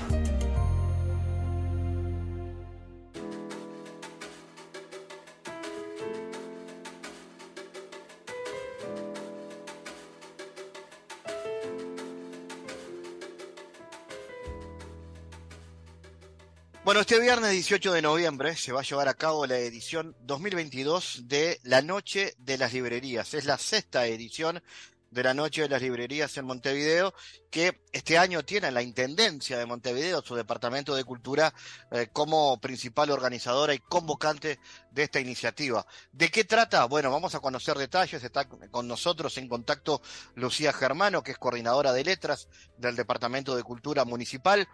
Bueno, este viernes 18 de noviembre se va a llevar a cabo la edición 2022 de La Noche de las Librerías. Es la sexta edición de la Noche de las Librerías en Montevideo, que este año tiene la Intendencia de Montevideo, su Departamento de Cultura, eh, como principal organizadora y convocante de esta iniciativa. ¿De qué trata? Bueno, vamos a conocer detalles. Está con nosotros en contacto Lucía Germano, que es coordinadora de letras del Departamento de Cultura Municipal.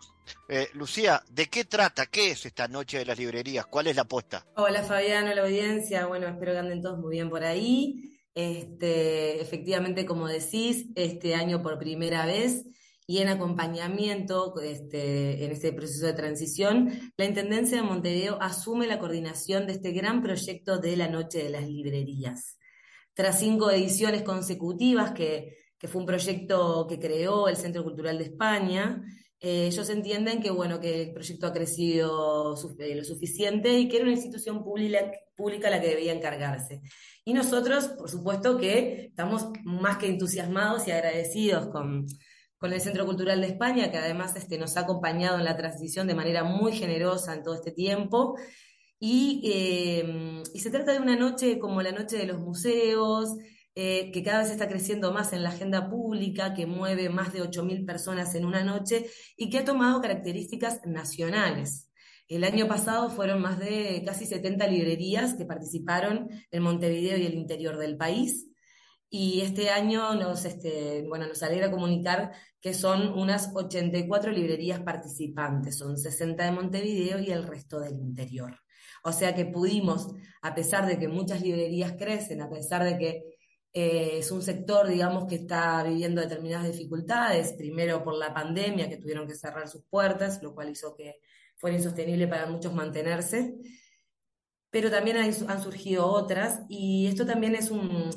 Eh, Lucía, ¿de qué trata? ¿Qué es esta Noche de las Librerías? ¿Cuál es la apuesta? Hola Fabián, hola audiencia. Bueno, espero que anden todos muy bien por ahí. Este, efectivamente, como decís, este año por primera vez y en acompañamiento este, en este proceso de transición, la Intendencia de Montevideo asume la coordinación de este gran proyecto de la Noche de las Librerías. Tras cinco ediciones consecutivas, que, que fue un proyecto que creó el Centro Cultural de España, eh, ellos entienden que, bueno, que el proyecto ha crecido eh, lo suficiente y que era una institución pública, pública la que debía encargarse. Y nosotros, por supuesto, que estamos más que entusiasmados y agradecidos con, con el Centro Cultural de España, que además este, nos ha acompañado en la transición de manera muy generosa en todo este tiempo. Y, eh, y se trata de una noche como la noche de los museos, eh, que cada vez está creciendo más en la agenda pública, que mueve más de 8.000 personas en una noche y que ha tomado características nacionales. El año pasado fueron más de casi 70 librerías que participaron en Montevideo y el interior del país. Y este año nos, este, bueno, nos alegra comunicar que son unas 84 librerías participantes, son 60 de Montevideo y el resto del interior. O sea que pudimos, a pesar de que muchas librerías crecen, a pesar de que eh, es un sector, digamos, que está viviendo determinadas dificultades, primero por la pandemia, que tuvieron que cerrar sus puertas, lo cual hizo que fuera insostenible para muchos mantenerse, pero también han, surgido otras, y esto también es, un,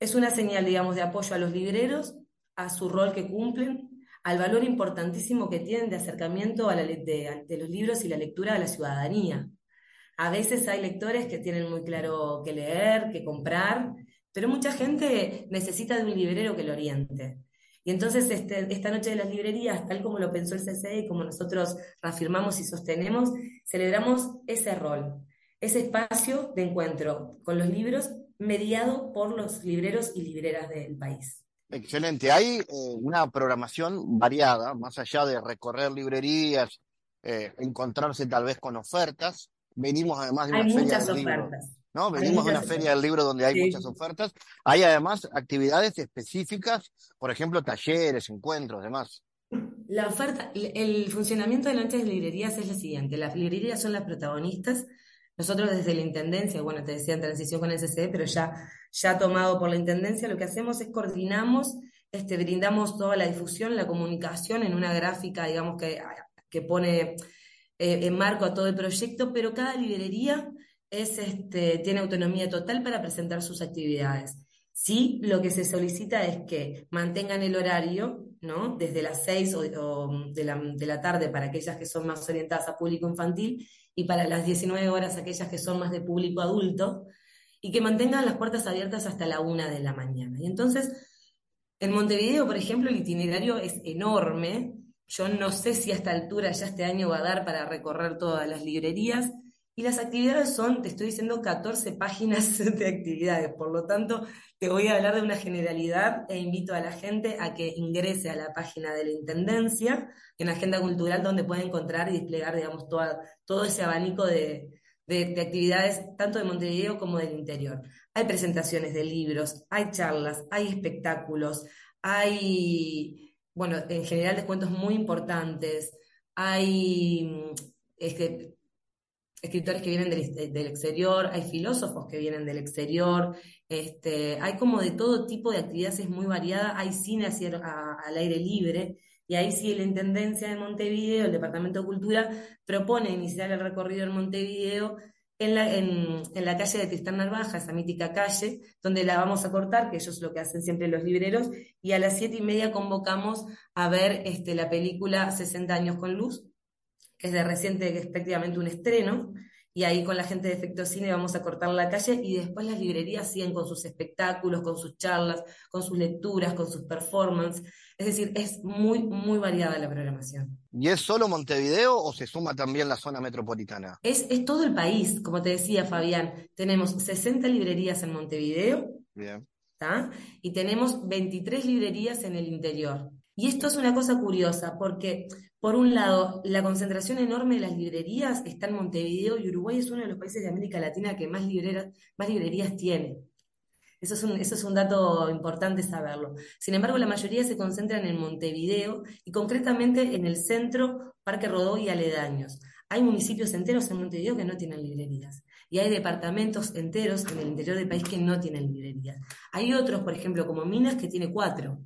es una señal, digamos, de apoyo a los libreros, a su rol que cumplen, al valor importantísimo que tienen de acercamiento a la, de, de los libros y la lectura a la ciudadanía. A veces hay lectores que tienen muy claro qué leer, qué comprar, pero mucha gente necesita de un librero que lo oriente. Y entonces este, esta noche de las librerías, tal como lo pensó el CCE y como nosotros reafirmamos y sostenemos, celebramos ese rol, ese espacio de encuentro con los libros mediado por los libreros y libreras del país. Excelente. Hay eh, una programación variada, más allá de recorrer librerías, eh, encontrarse tal vez con ofertas. Venimos además de una Hay feria muchas del libro. Venimos de una feria del libro donde hay Sí. muchas ofertas. Hay además actividades específicas, por ejemplo, talleres, encuentros, demás. La oferta, el- funcionamiento de las de librerías es lo siguiente, las librerías son las protagonistas, nosotros desde la Intendencia, bueno, te decía en transición con el CCE, pero ya, ya tomado por la Intendencia, lo que hacemos es coordinamos, este, brindamos toda la difusión, la comunicación en una gráfica, digamos, que, que pone eh, en marco a todo el proyecto, pero cada librería es, este, tiene autonomía total para presentar sus actividades. Sí, lo que se solicita es que mantengan el horario, ¿no? Desde las 6 o, de la, de la tarde para aquellas que son más orientadas a público infantil y para las 19 horas aquellas que son más de público adulto, y que mantengan las puertas abiertas hasta la 1 de la mañana. Y entonces, en Montevideo, por ejemplo, el itinerario es enorme. Yo no sé si a esta altura ya este año va a dar para recorrer todas las librerías. Y las actividades son, te estoy diciendo, 14 páginas [laughs] de actividades. Por lo tanto, te voy a hablar de una generalidad e invito a la gente a que ingrese a la página de la Intendencia, en Agenda Cultural, donde puede encontrar y desplegar, digamos, toda, todo ese abanico de, de, de actividades, tanto de Montevideo como del interior. Hay presentaciones de libros, hay charlas, hay espectáculos, hay, bueno, en general descuentos muy importantes, hay este, escritores que vienen del, exterior, hay filósofos que vienen del exterior, este, hay como de todo tipo de actividades, es muy variada, hay cine al aire libre, Y ahí sí la Intendencia de Montevideo, el Departamento de Cultura, propone iniciar el recorrido en Montevideo en la, en, la calle de Tristán Narvaja, esa mítica calle, donde la vamos a cortar, que ellos es lo que hacen siempre los libreros, y a las siete y media convocamos a ver este, la película 60 años con luz, que es de reciente, que es prácticamente un estreno, y ahí con la gente de Efecto Cine vamos a cortar la calle y después las librerías siguen con sus espectáculos, con sus charlas, con sus lecturas, con sus performances. Es decir, es muy, muy variada la programación. ¿Y es solo Montevideo o se suma también la zona metropolitana? Es, es todo el país, como te decía Fabián. Tenemos 60 librerías en Montevideo. Bien. Y tenemos 23 librerías en el interior. Y esto es una cosa curiosa, porque por un lado, la concentración enorme de las librerías está en Montevideo y Uruguay es uno de los países de América Latina que más, librerías tiene. Eso es, un, eso es un dato importante saberlo. Sin embargo, la mayoría se concentran en Montevideo y concretamente en el centro, Parque Rodó y aledaños. Hay municipios enteros en Montevideo que no tienen librerías y hay departamentos enteros en el interior del país que no tienen librerías. Hay otros, por ejemplo, como Minas, que tiene cuatro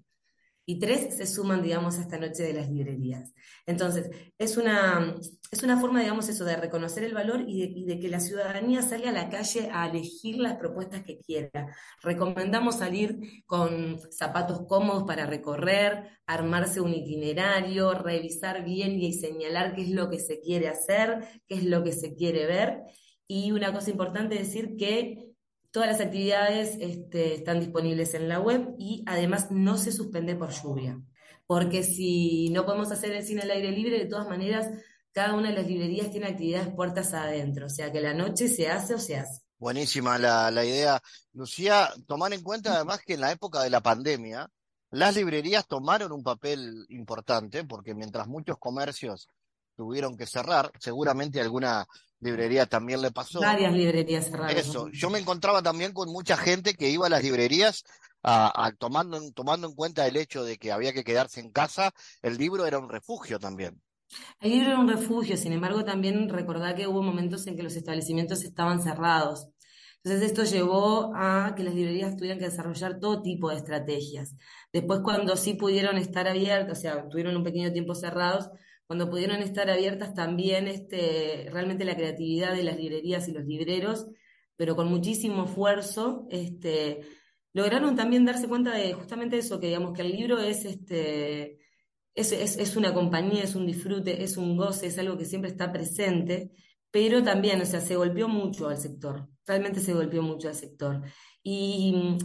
y tres se suman, digamos, a esta noche de las librerías. Entonces, es una, es una forma, digamos, eso, de reconocer el valor y de, que la ciudadanía salga a la calle a elegir las propuestas que quiera. Recomendamos salir con zapatos cómodos para recorrer, armarse un itinerario, revisar bien y señalar qué es lo que se quiere hacer, qué es lo que se quiere ver. Y una cosa importante decir que Todas las actividades este, están disponibles en la web y además no se suspende por lluvia. Porque si no podemos hacer el cine al aire libre, de todas maneras, cada una de las librerías tiene actividades puertas adentro. O sea que la noche se hace o se hace. Buenísima la, la idea. Lucía, tomar en cuenta además que en la época de la pandemia, las librerías tomaron un papel importante porque mientras muchos comercios tuvieron que cerrar, seguramente alguna librería también le pasó. Varias librerías cerradas. Eso, yo me encontraba también con mucha gente que iba a las librerías a, tomando, tomando en cuenta el hecho de que había que quedarse en casa, el libro era un refugio también. El libro era un refugio, sin embargo también recordá que hubo momentos en que los establecimientos estaban cerrados. Entonces esto llevó a que las librerías tuvieran que desarrollar todo tipo de estrategias. Después cuando sí pudieron estar abiertas, o sea, tuvieron un pequeño tiempo cerrados, cuando pudieron estar abiertas también este, realmente la creatividad de las librerías y los libreros, pero con muchísimo esfuerzo, este, lograron también darse cuenta de justamente eso, que digamos que el libro es, este, es, es, una compañía, es un disfrute, es un goce, es algo que siempre está presente, pero también, o sea, se golpeó mucho al sector, realmente se golpeó mucho al sector. Y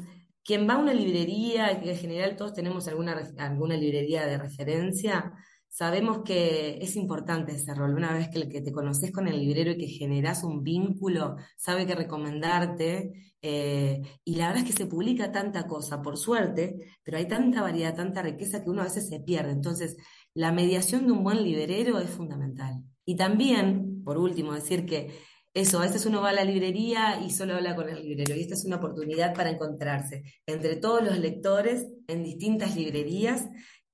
quien va a una librería, que en general todos tenemos alguna, alguna librería de referencia, sabemos que es importante ese rol. Una vez que, que te conoces con el librero y que generás un vínculo, sabe qué recomendarte. Eh, y la verdad es que se publica tanta cosa, por suerte, pero hay tanta variedad, tanta riqueza que uno a veces se pierde. Entonces, la mediación de un buen librero es fundamental. Y también, por último, decir que eso, a veces uno va a la librería y solo habla con el librero. Y esta es una oportunidad para encontrarse entre todos los lectores en distintas librerías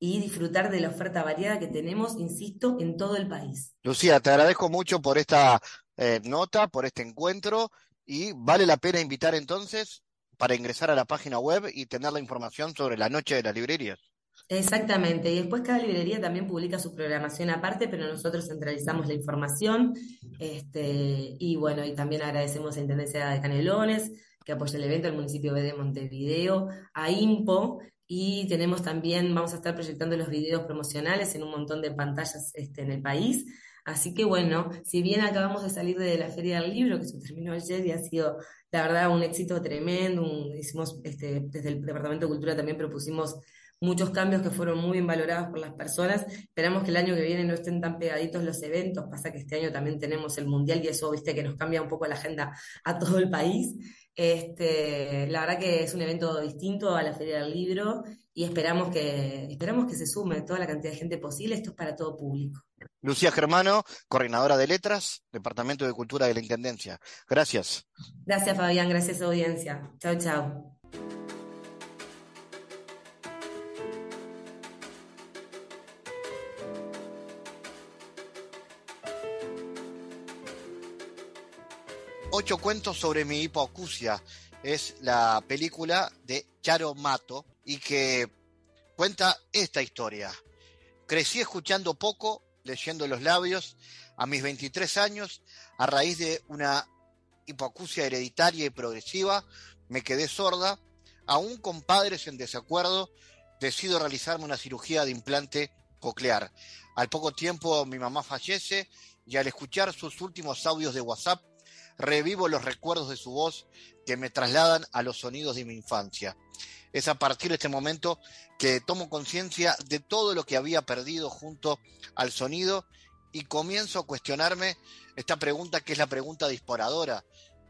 y disfrutar de la oferta variada que tenemos, insisto, en todo el país. Lucía, te agradezco mucho por esta eh, nota, por este encuentro y vale la pena invitar entonces para ingresar a la página web y tener la información sobre la noche de las librerías. Exactamente, y después cada librería también publica su programación aparte, pero nosotros centralizamos la información, este, y bueno, y también agradecemos a Intendencia de Canelones, que apoya el evento, al municipio de Montevideo, a IMPO, y tenemos también, vamos a estar proyectando los videos promocionales en un montón de pantallas este, en el país. Así que bueno, si bien acabamos de salir de la Feria del Libro, que se terminó ayer y ha sido, la verdad, un éxito tremendo, hicimos, este, desde el Departamento de Cultura también propusimos muchos cambios que fueron muy bien valorados por las personas. Esperamos que el año que viene no estén tan pegaditos los eventos. Pasa que este año también tenemos el Mundial y eso, viste, que nos cambia un poco la agenda a todo el país. Este, la verdad que es un evento distinto a la Feria del Libro y esperamos que, esperamos que se sume toda la cantidad de gente posible. Esto es para todo público. Lucía Germano, coordinadora de letras, Departamento de Cultura de la Intendencia. Gracias. Gracias, Fabián. Gracias, audiencia. Chao, chao. Ocho cuentos sobre mi hipoacusia. Es la película de Charo Mato y que cuenta esta historia. Crecí escuchando poco, leyendo los labios, a mis 23 años, a raíz de una hipoacusia hereditaria y progresiva, me quedé sorda, aún con padres en desacuerdo, decido realizarme una cirugía de implante coclear. Al poco tiempo mi mamá fallece y al escuchar sus últimos audios de WhatsApp, revivo los recuerdos de su voz que me trasladan a los sonidos de mi infancia. Es a partir de este momento que tomo conciencia de todo lo que había perdido junto al sonido y comienzo a cuestionarme esta pregunta que es la pregunta disparadora,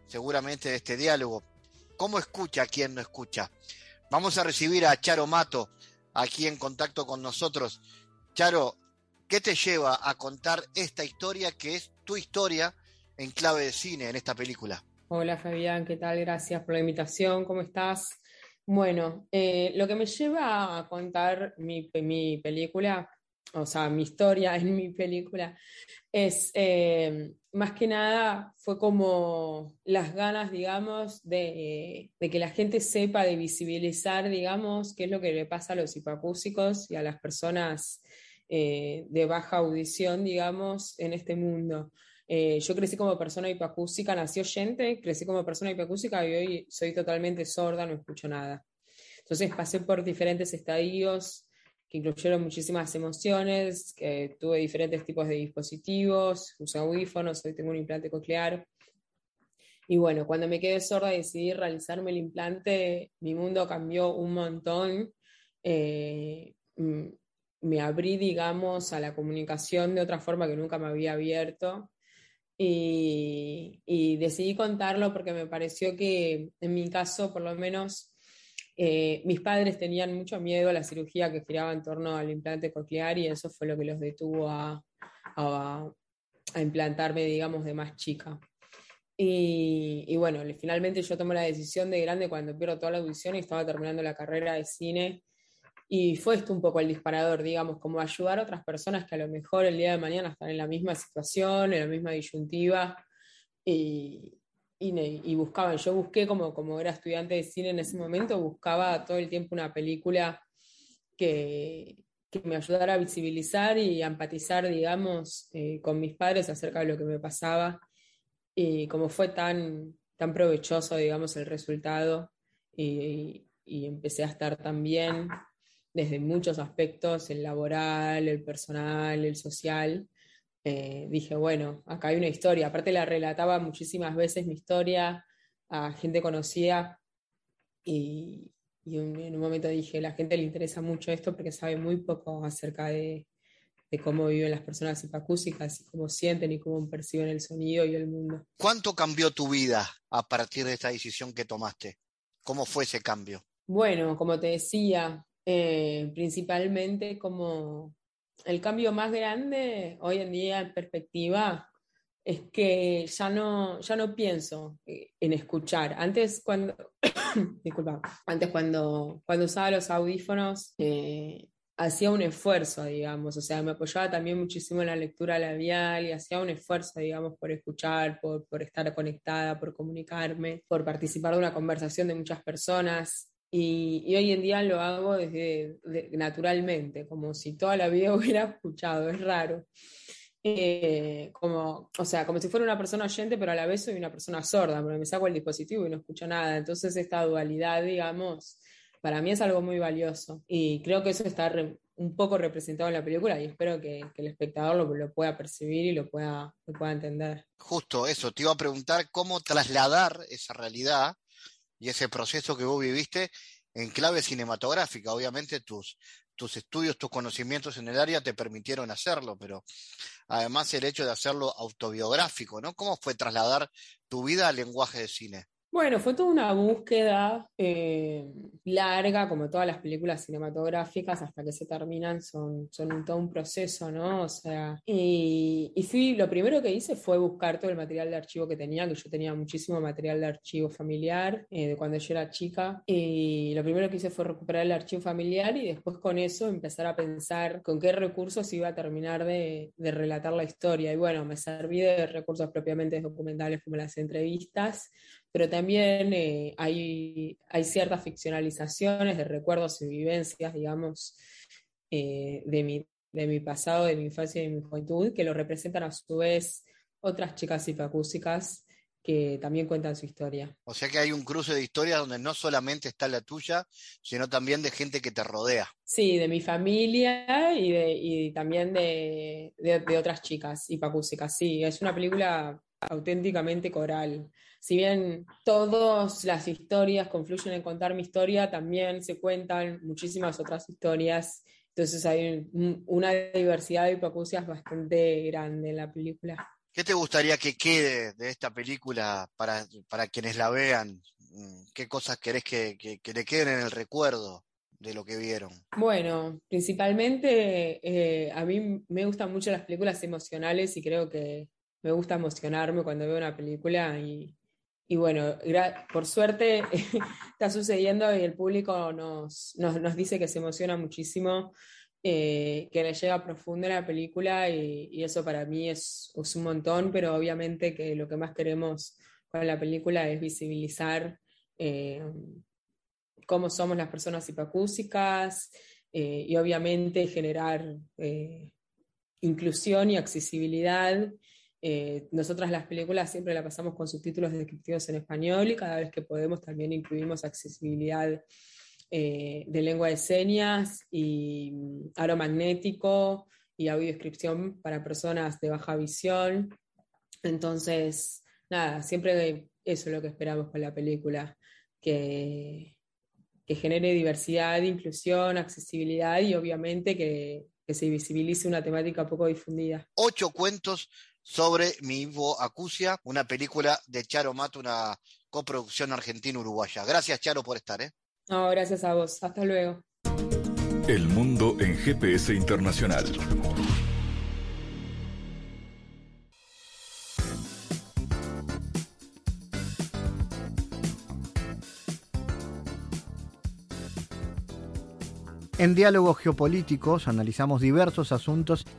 seguramente de este diálogo. ¿Cómo escucha a quien no escucha? Vamos a recibir a Charo Mato aquí en contacto con nosotros. Charo, ¿qué te lleva a contar esta historia que es tu historia en clave de cine en esta película? Hola Fabián, ¿qué tal? Gracias por la invitación, ¿cómo estás? Bueno, eh, lo que me lleva a contar mi, película, o sea, mi historia en mi película, es eh, más que nada fue como las ganas, digamos, de, que la gente sepa, de visibilizar, digamos, qué es lo que le pasa a los hipoacúsicos y a las personas eh, de baja audición, digamos, en este mundo. Eh, yo crecí como persona hipoacústica, nací oyente, crecí como persona hipoacústica y hoy soy totalmente sorda, no escucho nada. Entonces pasé por diferentes estadios que incluyeron muchísimas emociones, que tuve diferentes tipos de dispositivos, usé audífonos, hoy tengo un implante coclear. Y bueno, cuando me quedé sorda y decidí realizarme el implante, mi mundo cambió un montón. Eh, mm, me abrí, digamos, a la comunicación de otra forma que nunca me había abierto. Y, decidí contarlo porque me pareció que en mi caso, por lo menos, eh, mis padres tenían mucho miedo a la cirugía que giraba en torno al implante coclear y eso fue lo que los detuvo a, a, implantarme, digamos, de más chica. Y, y, bueno, finalmente yo tomé la decisión de grande cuando pierdo toda la audición y estaba terminando la carrera de cine y fue esto un poco el disparador, digamos, como ayudar a otras personas que a lo mejor el día de mañana están en la misma situación, en la misma disyuntiva, y, y, buscaban. Yo busqué, como, como era estudiante de cine en ese momento, buscaba todo el tiempo una película que, que me ayudara a visibilizar y a empatizar, digamos, eh, con mis padres acerca de lo que me pasaba. Y como fue tan, tan provechoso, digamos, el resultado, y, y empecé a estar tan bien desde muchos aspectos, el laboral, el personal, el social. Eh, dije, bueno, acá hay una historia. Aparte la relataba muchísimas veces mi historia a gente conocida y, en un momento dije, la gente le interesa mucho esto porque sabe muy poco acerca de, de cómo viven las personas hipacúsicas y cómo sienten y cómo perciben el sonido y el mundo. ¿Cuánto cambió tu vida a partir de esta decisión que tomaste? ¿Cómo fue ese cambio? Bueno, como te decía, eh, principalmente como el cambio más grande hoy en día en perspectiva es que ya no, ya no pienso eh, en escuchar. Antes cuando, [coughs] disculpa, antes cuando, cuando usaba los audífonos eh, hacía un esfuerzo, digamos, o sea, me apoyaba también muchísimo en la lectura labial y hacía un esfuerzo, digamos, por escuchar, por, por estar conectada, por comunicarme, por participar de una conversación de muchas personas. Y, hoy en día lo hago desde naturalmente, como si toda la vida [laughs] hubiera escuchado, es raro. Eh, como, o sea, como si fuera una persona oyente, pero a la vez soy una persona sorda, porque me saco el dispositivo y no escucho nada. Entonces esta dualidad, digamos, para mí es algo muy valioso. Y creo que eso está un poco representado en la película y espero que, el espectador lo, lo, pueda percibir y lo pueda, lo pueda entender. Justo eso, te iba a preguntar cómo trasladar esa realidad y ese proceso que vos viviste en clave cinematográfica. Obviamente tus, tus estudios, tus conocimientos en el área te permitieron hacerlo, pero además el hecho de hacerlo autobiográfico, ¿no? ¿Cómo fue trasladar tu vida al lenguaje de cine? Bueno, fue toda una búsqueda eh, larga, como todas las películas cinematográficas, hasta que se terminan, son, son todo un proceso, ¿no? O sea, y, y fui, lo primero que hice fue buscar todo el material de archivo que tenía, que yo tenía muchísimo material de archivo familiar eh, de cuando yo era chica, y lo primero que hice fue recuperar el archivo familiar y después con eso empezar a pensar con qué recursos iba a terminar de, de relatar la historia. Y bueno, me serví de recursos propiamente documentales como las entrevistas, pero también eh, hay, hay, ciertas ficcionalizaciones de recuerdos y vivencias, digamos, eh, de, mi, de mi pasado, de mi infancia y de mi juventud, que lo representan a su vez otras chicas hipacúsicas que también cuentan su historia. O sea que hay un cruce de historias donde no solamente está la tuya, sino también de gente que te rodea. Sí, de mi familia y, de, y también de, de, otras chicas hipacúsicas. Sí, es una película auténticamente coral. Si bien todas las historias confluyen en contar mi historia, también se cuentan muchísimas otras historias. Entonces hay una diversidad de hipacusias bastante grande en la película. ¿Qué te gustaría que quede de esta película para, para quienes la vean? Mm, ¿Qué cosas querés que, que, le queden en el recuerdo de lo que vieron? Bueno, principalmente eh, a mí me gustan mucho las películas emocionales y creo que me gusta emocionarme cuando veo una película y, y bueno, por suerte [laughs] está sucediendo y el público nos, nos, nos dice que se emociona muchísimo eh, que le llega profundo la película y, eso para mí es, un montón, pero obviamente que lo que más queremos con la película es visibilizar eh, cómo somos las personas hipacúsicas eh, y obviamente generar inclusión y accesibilidad. Nosotras las películas siempre la pasamos con subtítulos descriptivos en español y cada vez que podemos también incluimos accesibilidad eh, de lengua de señas y mm, aromagnético y audiodescripción para personas de baja visión. Entonces, nada, siempre eso es lo que esperamos con la película, que, que genere diversidad, inclusión, accesibilidad y obviamente que, que se visibilice una temática poco difundida. Ocho cuentos sobre mi Ivo Acucia, una película de Charo Mato, una coproducción argentina-uruguaya. Gracias, Charo, por estar. ¿eh? No, gracias a vos. Hasta luego. El mundo en GPS internacional. En diálogos geopolíticos analizamos diversos asuntos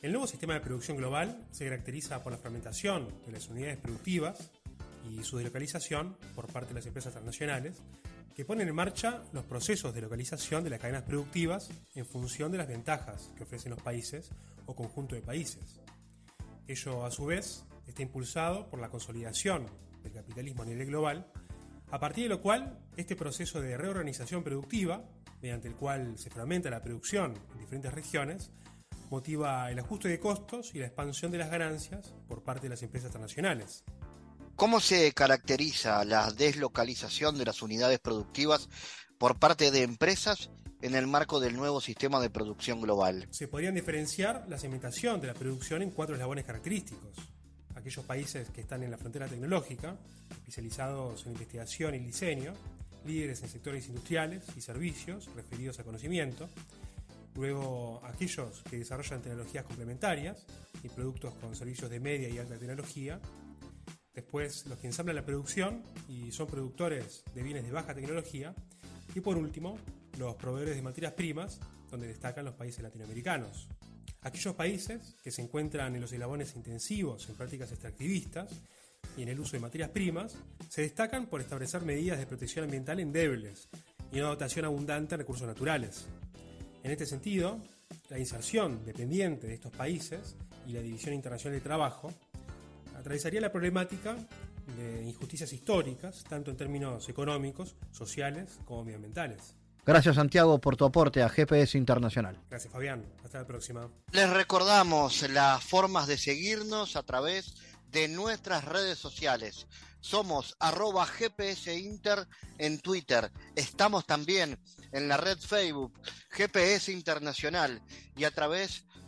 El nuevo sistema de producción global se caracteriza por la fragmentación de las unidades productivas y su delocalización por parte de las empresas transnacionales, que ponen en marcha los procesos de localización de las cadenas productivas en función de las ventajas que ofrecen los países o conjunto de países. Ello, a su vez, está impulsado por la consolidación del capitalismo a nivel global, a partir de lo cual este proceso de reorganización productiva, mediante el cual se fragmenta la producción en diferentes regiones, motiva el ajuste de costos y la expansión de las ganancias por parte de las empresas transnacionales. ¿Cómo se caracteriza la deslocalización de las unidades productivas por parte de empresas en el marco del nuevo sistema de producción global? Se podrían diferenciar la segmentación de la producción en cuatro eslabones característicos. Aquellos países que están en la frontera tecnológica, especializados en investigación y diseño, líderes en sectores industriales y servicios referidos a conocimiento, Luego, aquellos que desarrollan tecnologías complementarias y productos con servicios de media y alta tecnología. Después, los que ensamblan la producción y son productores de bienes de baja tecnología. Y por último, los proveedores de materias primas, donde destacan los países latinoamericanos. Aquellos países que se encuentran en los eslabones intensivos en prácticas extractivistas y en el uso de materias primas, se destacan por establecer medidas de protección ambiental endebles y una dotación abundante de recursos naturales. En este sentido, la inserción dependiente de estos países y la División Internacional de Trabajo atravesaría la problemática de injusticias históricas, tanto en términos económicos, sociales como medioambientales. Gracias Santiago por tu aporte a GPS Internacional. Gracias Fabián, hasta la próxima. Les recordamos las formas de seguirnos a través de nuestras redes sociales. Somos arroba GPS Inter en Twitter. Estamos también en la red Facebook GPS Internacional y a través